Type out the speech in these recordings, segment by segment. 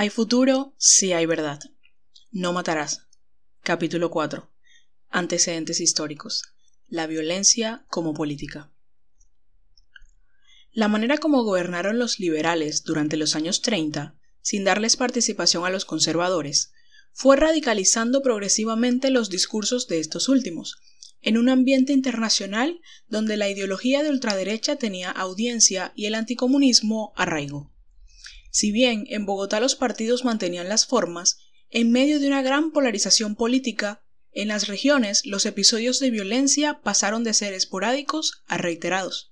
Hay futuro si hay verdad. No matarás. Capítulo 4. Antecedentes históricos. La violencia como política. La manera como gobernaron los liberales durante los años 30, sin darles participación a los conservadores, fue radicalizando progresivamente los discursos de estos últimos, en un ambiente internacional donde la ideología de ultraderecha tenía audiencia y el anticomunismo arraigo. Si bien en Bogotá los partidos mantenían las formas, en medio de una gran polarización política, en las regiones los episodios de violencia pasaron de ser esporádicos a reiterados.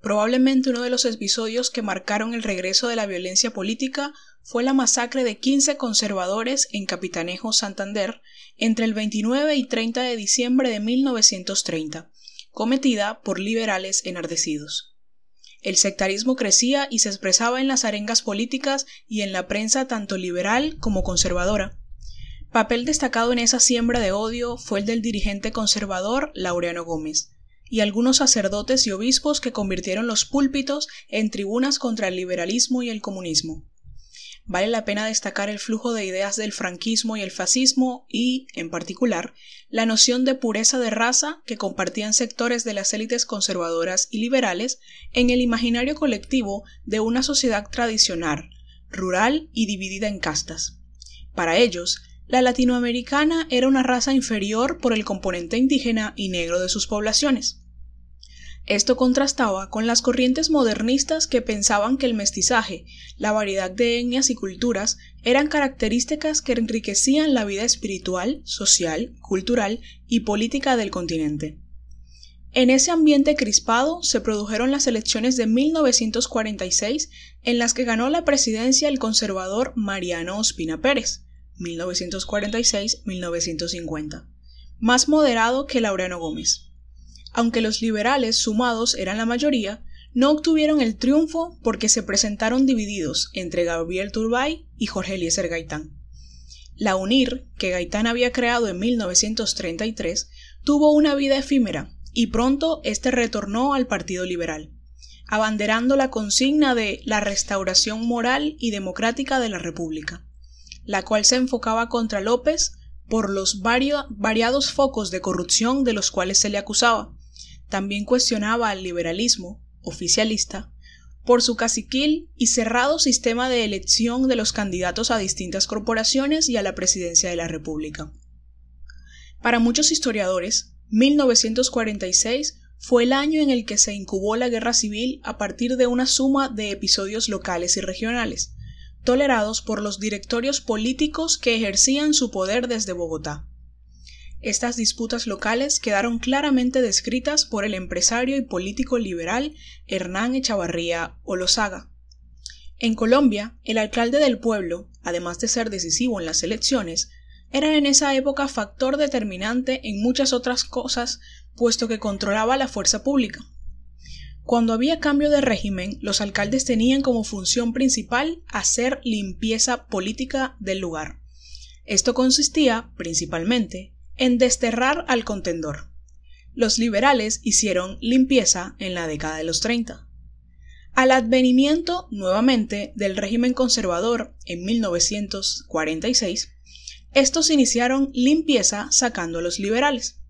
Probablemente uno de los episodios que marcaron el regreso de la violencia política fue la masacre de 15 conservadores en Capitanejo, Santander, entre el 29 y 30 de diciembre de 1930, cometida por liberales enardecidos. El sectarismo crecía y se expresaba en las arengas políticas y en la prensa tanto liberal como conservadora. Papel destacado en esa siembra de odio fue el del dirigente conservador Laureano Gómez, y algunos sacerdotes y obispos que convirtieron los púlpitos en tribunas contra el liberalismo y el comunismo. Vale la pena destacar el flujo de ideas del franquismo y el fascismo y, en particular, la noción de pureza de raza que compartían sectores de las élites conservadoras y liberales en el imaginario colectivo de una sociedad tradicional, rural y dividida en castas. Para ellos, la latinoamericana era una raza inferior por el componente indígena y negro de sus poblaciones. Esto contrastaba con las corrientes modernistas que pensaban que el mestizaje, la variedad de etnias y culturas eran características que enriquecían la vida espiritual, social, cultural y política del continente. En ese ambiente crispado se produjeron las elecciones de 1946 en las que ganó la presidencia el conservador Mariano Ospina Pérez, 1946-1950, más moderado que Laureano Gómez aunque los liberales sumados eran la mayoría, no obtuvieron el triunfo porque se presentaron divididos entre Gabriel Turbay y Jorge Eliezer Gaitán. La UNIR, que Gaitán había creado en 1933, tuvo una vida efímera y pronto este retornó al Partido Liberal, abanderando la consigna de la restauración moral y democrática de la República, la cual se enfocaba contra López por los variados focos de corrupción de los cuales se le acusaba, también cuestionaba al liberalismo, oficialista, por su caciquil y cerrado sistema de elección de los candidatos a distintas corporaciones y a la presidencia de la República. Para muchos historiadores, 1946 fue el año en el que se incubó la guerra civil a partir de una suma de episodios locales y regionales, tolerados por los directorios políticos que ejercían su poder desde Bogotá. Estas disputas locales quedaron claramente descritas por el empresario y político liberal Hernán Echavarría Olosaga. En Colombia, el alcalde del pueblo, además de ser decisivo en las elecciones, era en esa época factor determinante en muchas otras cosas, puesto que controlaba la fuerza pública. Cuando había cambio de régimen, los alcaldes tenían como función principal hacer limpieza política del lugar. Esto consistía, principalmente, en desterrar al contendor. Los liberales hicieron limpieza en la década de los 30. Al advenimiento nuevamente del régimen conservador en 1946, estos iniciaron limpieza sacando a los liberales.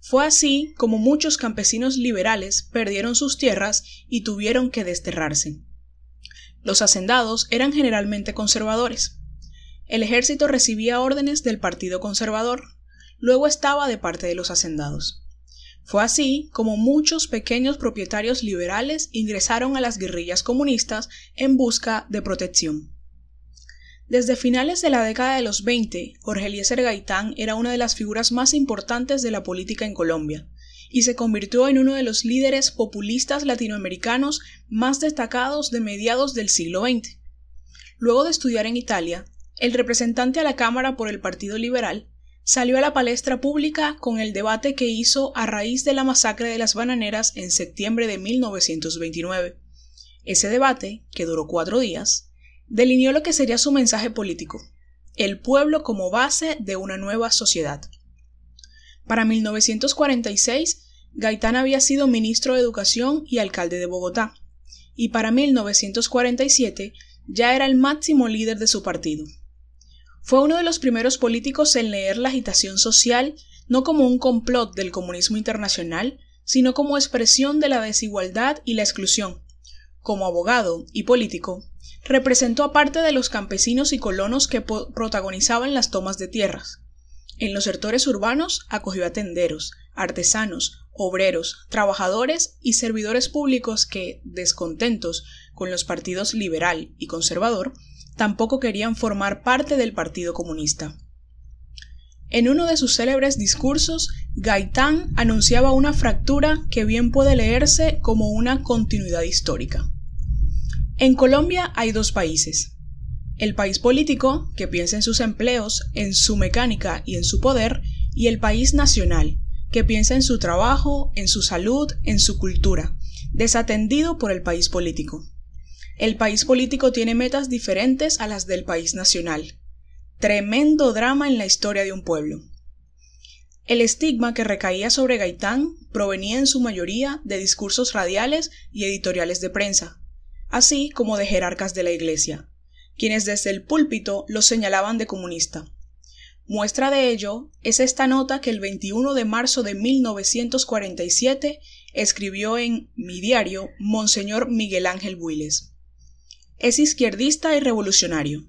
Fue así como muchos campesinos liberales perdieron sus tierras y tuvieron que desterrarse. Los hacendados eran generalmente conservadores. El ejército recibía órdenes del Partido Conservador, luego estaba de parte de los hacendados. Fue así como muchos pequeños propietarios liberales ingresaron a las guerrillas comunistas en busca de protección. Desde finales de la década de los 20, Jorge Eliezer Gaitán era una de las figuras más importantes de la política en Colombia y se convirtió en uno de los líderes populistas latinoamericanos más destacados de mediados del siglo XX. Luego de estudiar en Italia, el representante a la Cámara por el Partido Liberal salió a la palestra pública con el debate que hizo a raíz de la masacre de las bananeras en septiembre de 1929. Ese debate, que duró cuatro días, delineó lo que sería su mensaje político, el pueblo como base de una nueva sociedad. Para 1946, Gaitán había sido ministro de Educación y alcalde de Bogotá, y para 1947 ya era el máximo líder de su partido. Fue uno de los primeros políticos en leer la agitación social no como un complot del comunismo internacional, sino como expresión de la desigualdad y la exclusión. Como abogado y político, representó a parte de los campesinos y colonos que protagonizaban las tomas de tierras. En los sectores urbanos acogió a tenderos, artesanos, obreros, trabajadores y servidores públicos que, descontentos con los partidos liberal y conservador, tampoco querían formar parte del Partido Comunista. En uno de sus célebres discursos, Gaitán anunciaba una fractura que bien puede leerse como una continuidad histórica. En Colombia hay dos países. El país político, que piensa en sus empleos, en su mecánica y en su poder, y el país nacional, que piensa en su trabajo, en su salud, en su cultura, desatendido por el país político. El país político tiene metas diferentes a las del país nacional. Tremendo drama en la historia de un pueblo. El estigma que recaía sobre Gaitán provenía en su mayoría de discursos radiales y editoriales de prensa, así como de jerarcas de la Iglesia, quienes desde el púlpito lo señalaban de comunista. Muestra de ello es esta nota que el 21 de marzo de 1947 escribió en Mi diario Monseñor Miguel Ángel Builes. Es izquierdista y revolucionario.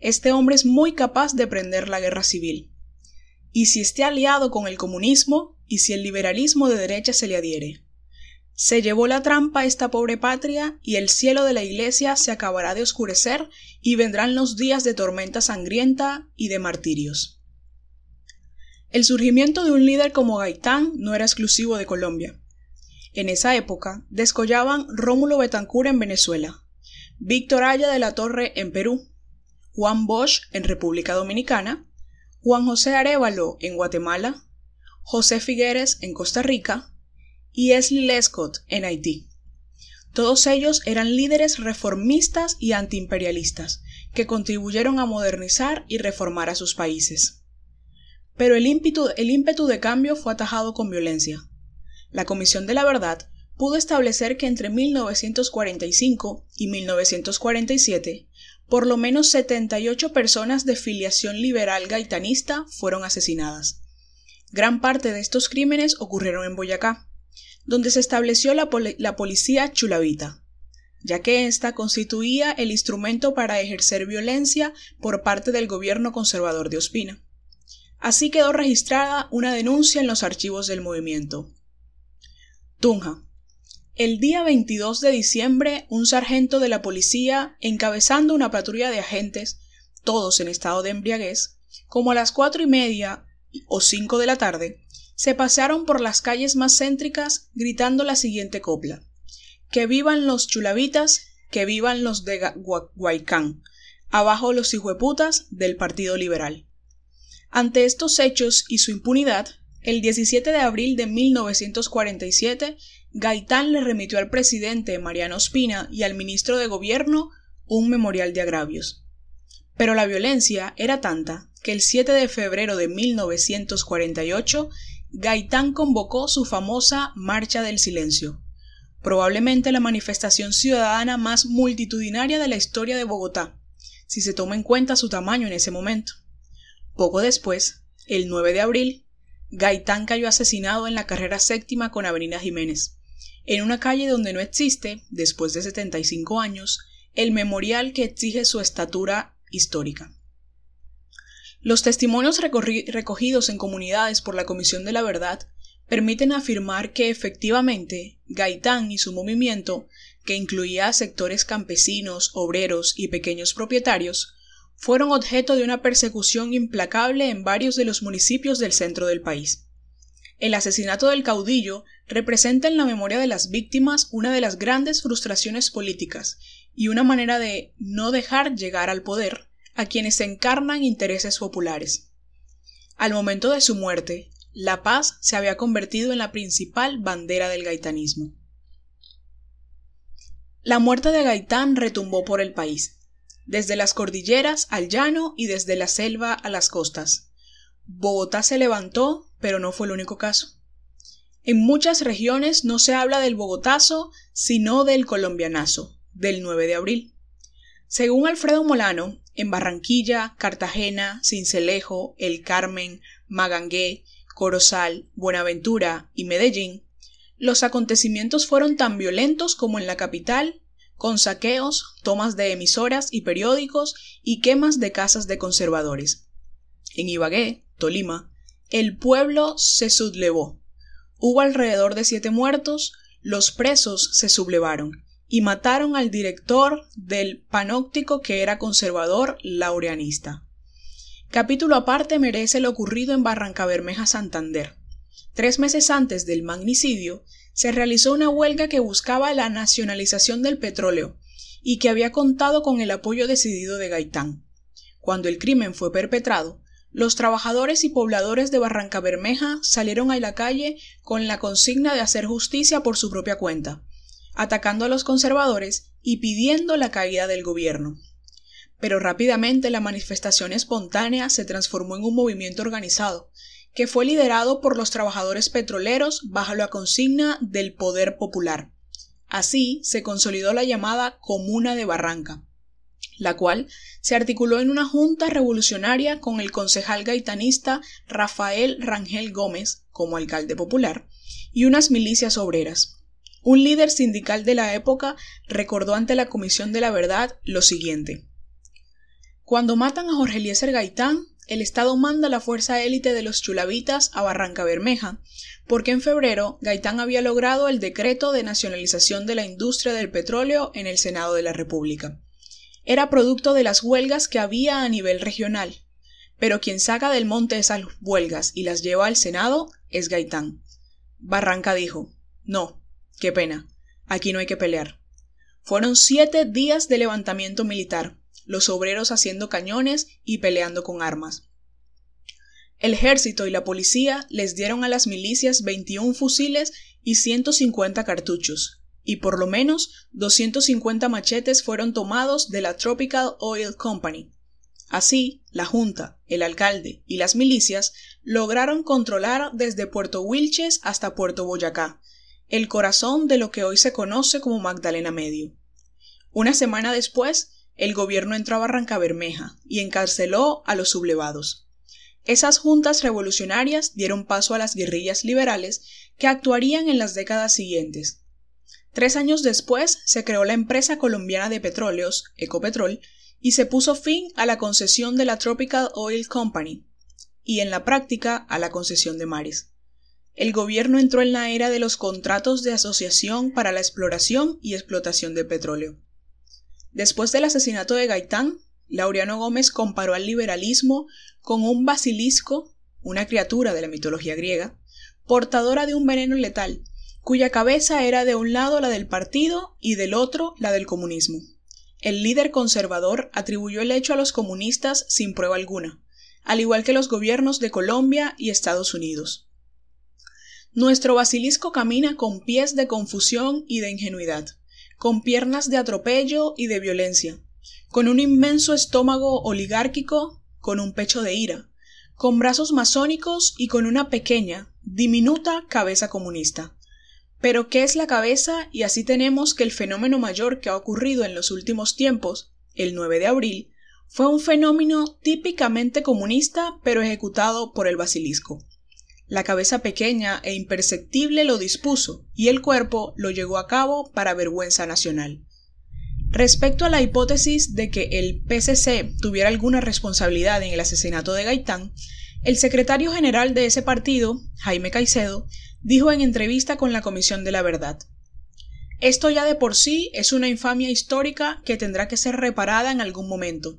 Este hombre es muy capaz de prender la guerra civil. Y si esté aliado con el comunismo, y si el liberalismo de derecha se le adhiere. Se llevó la trampa esta pobre patria y el cielo de la iglesia se acabará de oscurecer y vendrán los días de tormenta sangrienta y de martirios. El surgimiento de un líder como Gaitán no era exclusivo de Colombia. En esa época descollaban Rómulo Betancourt en Venezuela, Víctor Haya de la Torre en Perú, Juan Bosch en República Dominicana, Juan José Arevalo en Guatemala, José Figueres en Costa Rica, y Esli Lescott en Haití. Todos ellos eran líderes reformistas y antiimperialistas, que contribuyeron a modernizar y reformar a sus países. Pero el ímpetu, el ímpetu de cambio fue atajado con violencia. La Comisión de la Verdad pudo establecer que entre 1945 y 1947 por lo menos 78 personas de filiación liberal gaitanista fueron asesinadas. Gran parte de estos crímenes ocurrieron en Boyacá, donde se estableció la, policía chulavita, ya que ésta constituía el instrumento para ejercer violencia por parte del gobierno conservador de Ospina. Así quedó registrada una denuncia en los archivos del movimiento. Tunja. El día 22 de diciembre, un sargento de la policía, encabezando una patrulla de agentes, todos en estado de embriaguez, como a las cuatro y media o cinco de la tarde, se pasearon por las calles más céntricas gritando la siguiente copla. Que vivan los chulavitas, que vivan los de Guaycán, abajo los hijueputas del Partido Liberal. Ante estos hechos y su impunidad, el 17 de abril de 1947, Gaitán le remitió al presidente Mariano Ospina y al ministro de Gobierno un memorial de agravios. Pero la violencia era tanta que el 7 de febrero de 1948 Gaitán convocó su famosa Marcha del Silencio, probablemente la manifestación ciudadana más multitudinaria de la historia de Bogotá, si se toma en cuenta su tamaño en ese momento. Poco después, el 9 de abril, Gaitán cayó asesinado en la carrera séptima con Avenida Jiménez, en una calle donde no existe, después de 75 años, el memorial que exige su estatura histórica. Los testimonios recogidos en comunidades por la Comisión de la Verdad permiten afirmar que efectivamente Gaitán y su movimiento, que incluía a sectores campesinos, obreros y pequeños propietarios, fueron objeto de una persecución implacable en varios de los municipios del centro del país. El asesinato del caudillo representa en la memoria de las víctimas una de las grandes frustraciones políticas y una manera de no dejar llegar al poder a quienes encarnan intereses populares. Al momento de su muerte, la paz se había convertido en la principal bandera del gaitanismo. La muerte de Gaitán retumbó por el país, desde las cordilleras al llano y desde la selva a las costas. Bogotá se levantó, pero no fue el único caso. En muchas regiones no se habla del Bogotazo, sino del colombianazo, del 9 de abril. Según Alfredo Molano, en Barranquilla, Cartagena, Cincelejo, El Carmen, Magangué, Corozal, Buenaventura y Medellín, los acontecimientos fueron tan violentos como en la capital, con saqueos, tomas de emisoras y periódicos y quemas de casas de conservadores. En Ibagué, Tolima, el pueblo se sublevó. Hubo alrededor de siete muertos, los presos se sublevaron y mataron al director del panóptico que era conservador laureanista. Capítulo aparte merece lo ocurrido en Barranca Bermeja, Santander. Tres meses antes del magnicidio, se realizó una huelga que buscaba la nacionalización del petróleo y que había contado con el apoyo decidido de Gaitán. Cuando el crimen fue perpetrado, los trabajadores y pobladores de Barranca Bermeja salieron a la calle con la consigna de hacer justicia por su propia cuenta, atacando a los conservadores y pidiendo la caída del gobierno. Pero rápidamente la manifestación espontánea se transformó en un movimiento organizado, que fue liderado por los trabajadores petroleros bajo la consigna del poder popular. Así se consolidó la llamada Comuna de Barranca, la cual se articuló en una junta revolucionaria con el concejal gaitanista Rafael Rangel Gómez como alcalde popular y unas milicias obreras. Un líder sindical de la época recordó ante la Comisión de la Verdad lo siguiente. Cuando matan a Jorge Eliezer Gaitán, el Estado manda la fuerza élite de los chulavitas a Barranca Bermeja, porque en febrero Gaitán había logrado el decreto de nacionalización de la industria del petróleo en el Senado de la República. Era producto de las huelgas que había a nivel regional, pero quien saca del monte esas huelgas y las lleva al Senado es Gaitán. Barranca dijo, no, Qué pena. Aquí no hay que pelear. Fueron siete días de levantamiento militar, los obreros haciendo cañones y peleando con armas. El ejército y la policía les dieron a las milicias 21 fusiles y 150 cartuchos, y por lo menos 250 machetes fueron tomados de la Tropical Oil Company. Así, la Junta, el alcalde y las milicias lograron controlar desde Puerto Wilches hasta Puerto Boyacá, el corazón de lo que hoy se conoce como Magdalena Medio. Una semana después, el gobierno entró a Barranca Bermeja y encarceló a los sublevados. Esas juntas revolucionarias dieron paso a las guerrillas liberales que actuarían en las décadas siguientes. Tres años después se creó la empresa colombiana de petróleos, Ecopetrol, y se puso fin a la concesión de la Tropical Oil Company, y en la práctica a la concesión de mares el gobierno entró en la era de los contratos de asociación para la exploración y explotación de petróleo. Después del asesinato de Gaitán, Laureano Gómez comparó al liberalismo con un basilisco, una criatura de la mitología griega, portadora de un veneno letal, cuya cabeza era de un lado la del partido y del otro la del comunismo. El líder conservador atribuyó el hecho a los comunistas sin prueba alguna, al igual que los gobiernos de Colombia y Estados Unidos. Nuestro basilisco camina con pies de confusión y de ingenuidad, con piernas de atropello y de violencia, con un inmenso estómago oligárquico, con un pecho de ira, con brazos masónicos y con una pequeña, diminuta cabeza comunista. Pero ¿qué es la cabeza? Y así tenemos que el fenómeno mayor que ha ocurrido en los últimos tiempos, el 9 de abril, fue un fenómeno típicamente comunista pero ejecutado por el basilisco. La cabeza pequeña e imperceptible lo dispuso, y el cuerpo lo llevó a cabo para vergüenza nacional. Respecto a la hipótesis de que el PCC tuviera alguna responsabilidad en el asesinato de Gaitán, el secretario general de ese partido, Jaime Caicedo, dijo en entrevista con la Comisión de la Verdad Esto ya de por sí es una infamia histórica que tendrá que ser reparada en algún momento.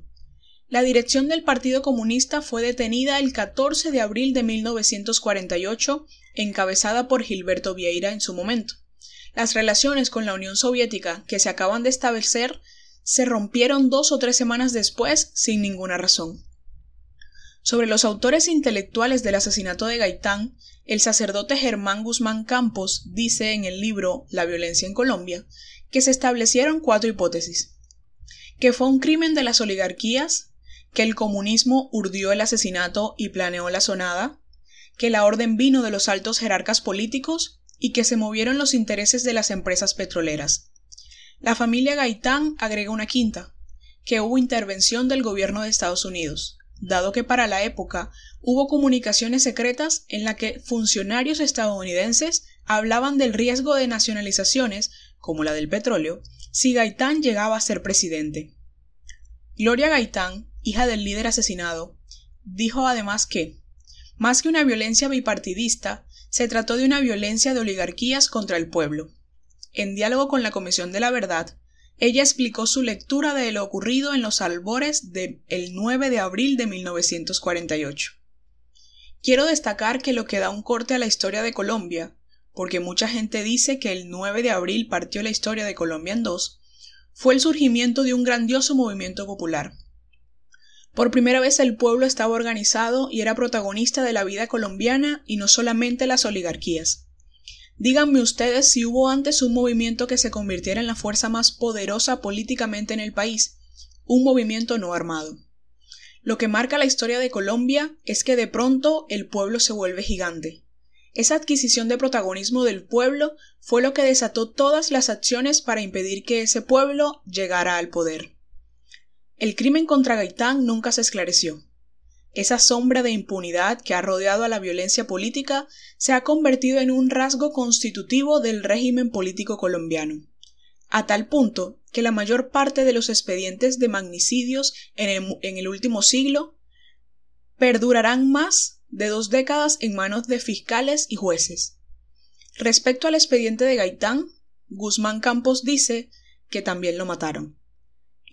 La dirección del Partido Comunista fue detenida el 14 de abril de 1948, encabezada por Gilberto Vieira en su momento. Las relaciones con la Unión Soviética, que se acaban de establecer, se rompieron dos o tres semanas después sin ninguna razón. Sobre los autores intelectuales del asesinato de Gaitán, el sacerdote Germán Guzmán Campos dice en el libro La violencia en Colombia que se establecieron cuatro hipótesis. Que fue un crimen de las oligarquías, que el comunismo urdió el asesinato y planeó la sonada, que la orden vino de los altos jerarcas políticos y que se movieron los intereses de las empresas petroleras. La familia Gaitán agrega una quinta, que hubo intervención del gobierno de Estados Unidos, dado que para la época hubo comunicaciones secretas en la que funcionarios estadounidenses hablaban del riesgo de nacionalizaciones, como la del petróleo, si Gaitán llegaba a ser presidente. Gloria Gaitán, hija del líder asesinado, dijo además que, más que una violencia bipartidista, se trató de una violencia de oligarquías contra el pueblo. En diálogo con la Comisión de la Verdad, ella explicó su lectura de lo ocurrido en los albores del 9 de abril de 1948. Quiero destacar que lo que da un corte a la historia de Colombia, porque mucha gente dice que el 9 de abril partió la historia de Colombia en dos, fue el surgimiento de un grandioso movimiento popular. Por primera vez el pueblo estaba organizado y era protagonista de la vida colombiana y no solamente las oligarquías. Díganme ustedes si hubo antes un movimiento que se convirtiera en la fuerza más poderosa políticamente en el país, un movimiento no armado. Lo que marca la historia de Colombia es que de pronto el pueblo se vuelve gigante. Esa adquisición de protagonismo del pueblo fue lo que desató todas las acciones para impedir que ese pueblo llegara al poder. El crimen contra Gaitán nunca se esclareció. Esa sombra de impunidad que ha rodeado a la violencia política se ha convertido en un rasgo constitutivo del régimen político colombiano, a tal punto que la mayor parte de los expedientes de magnicidios en el, en el último siglo perdurarán más de dos décadas en manos de fiscales y jueces. Respecto al expediente de Gaitán, Guzmán Campos dice que también lo mataron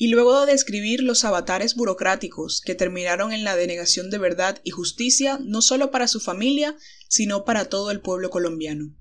y luego de describir los avatares burocráticos que terminaron en la denegación de verdad y justicia no solo para su familia, sino para todo el pueblo colombiano.